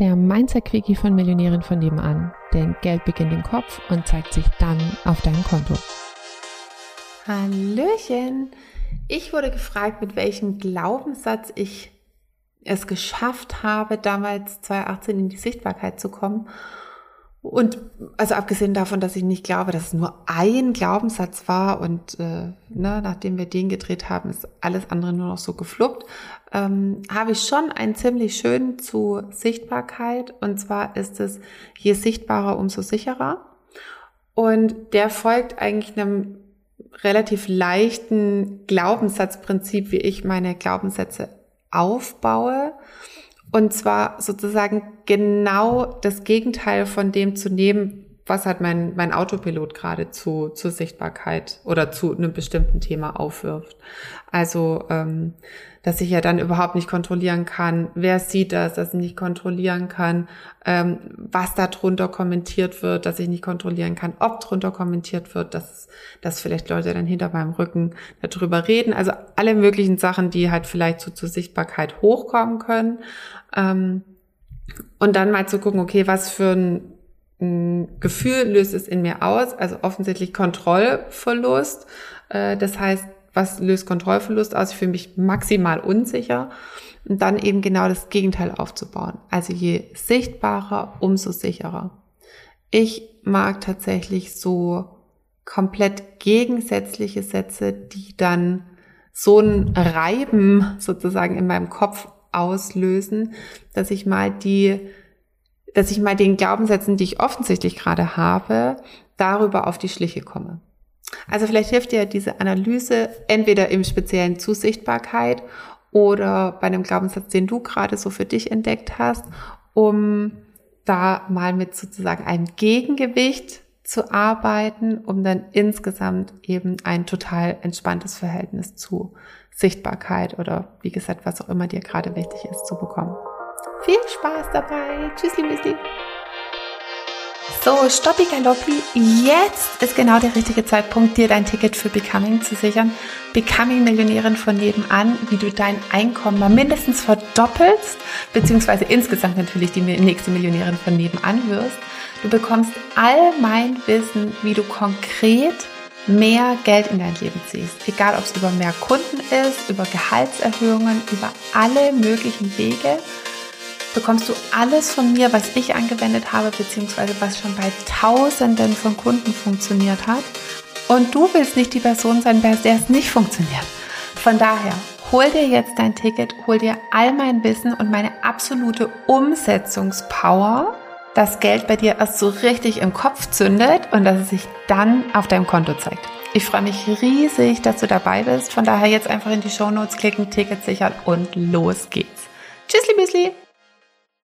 der Mindset-Quickie von Millionären von nebenan. Denn Geld beginnt im Kopf und zeigt sich dann auf deinem Konto. Hallöchen! Ich wurde gefragt, mit welchem Glaubenssatz ich es geschafft habe, damals 2018 in die Sichtbarkeit zu kommen. Und also abgesehen davon, dass ich nicht glaube, dass es nur ein Glaubenssatz war und äh, ne, nachdem wir den gedreht haben, ist alles andere nur noch so gefluppt, ähm, habe ich schon einen ziemlich schönen zu Sichtbarkeit. Und zwar ist es, je sichtbarer, umso sicherer. Und der folgt eigentlich einem relativ leichten Glaubenssatzprinzip, wie ich meine Glaubenssätze aufbaue. Und zwar sozusagen genau das Gegenteil von dem zu nehmen, was hat mein, mein Autopilot gerade zu, zur Sichtbarkeit oder zu einem bestimmten Thema aufwirft. Also, ähm, dass ich ja dann überhaupt nicht kontrollieren kann, wer sieht das, dass ich nicht kontrollieren kann, ähm, was da drunter kommentiert wird, dass ich nicht kontrollieren kann, ob drunter kommentiert wird, dass, dass vielleicht Leute dann hinter meinem Rücken darüber reden. Also alle möglichen Sachen, die halt vielleicht so zur Sichtbarkeit hochkommen können. Ähm, und dann mal zu gucken, okay, was für ein, Gefühl löst es in mir aus? Also offensichtlich Kontrollverlust. Äh, das heißt, was löst Kontrollverlust aus? Ich fühle mich maximal unsicher. Und dann eben genau das Gegenteil aufzubauen. Also je sichtbarer, umso sicherer. Ich mag tatsächlich so komplett gegensätzliche Sätze, die dann so ein Reiben sozusagen in meinem Kopf auslösen, dass ich mal die, dass ich mal den Glaubenssätzen, die ich offensichtlich gerade habe, darüber auf die Schliche komme. Also vielleicht hilft dir diese Analyse entweder im speziellen zu Sichtbarkeit oder bei einem Glaubenssatz, den du gerade so für dich entdeckt hast, um da mal mit sozusagen einem Gegengewicht zu arbeiten, um dann insgesamt eben ein total entspanntes Verhältnis zu Sichtbarkeit oder wie gesagt, was auch immer dir gerade wichtig ist, zu bekommen. Viel Spaß dabei. Tschüssli, Müsli. So, Stoppi Galoppi, jetzt ist genau der richtige Zeitpunkt, dir dein Ticket für Becoming zu sichern. Becoming Millionärin von nebenan, wie du dein Einkommen mal mindestens verdoppelst, beziehungsweise insgesamt natürlich die nächste Millionärin von nebenan wirst. Du bekommst all mein Wissen, wie du konkret mehr Geld in dein Leben ziehst. Egal, ob es über mehr Kunden ist, über Gehaltserhöhungen, über alle möglichen Wege, bekommst du alles von mir, was ich angewendet habe, beziehungsweise was schon bei Tausenden von Kunden funktioniert hat. Und du willst nicht die Person sein, bei der es nicht funktioniert. Von daher, hol dir jetzt dein Ticket, hol dir all mein Wissen und meine absolute Umsetzungspower das Geld bei dir erst so richtig im Kopf zündet und dass es sich dann auf deinem Konto zeigt. Ich freue mich riesig, dass du dabei bist. Von daher jetzt einfach in die Show Notes klicken, Ticket sichern und los geht's. Tschüssli, Müsli!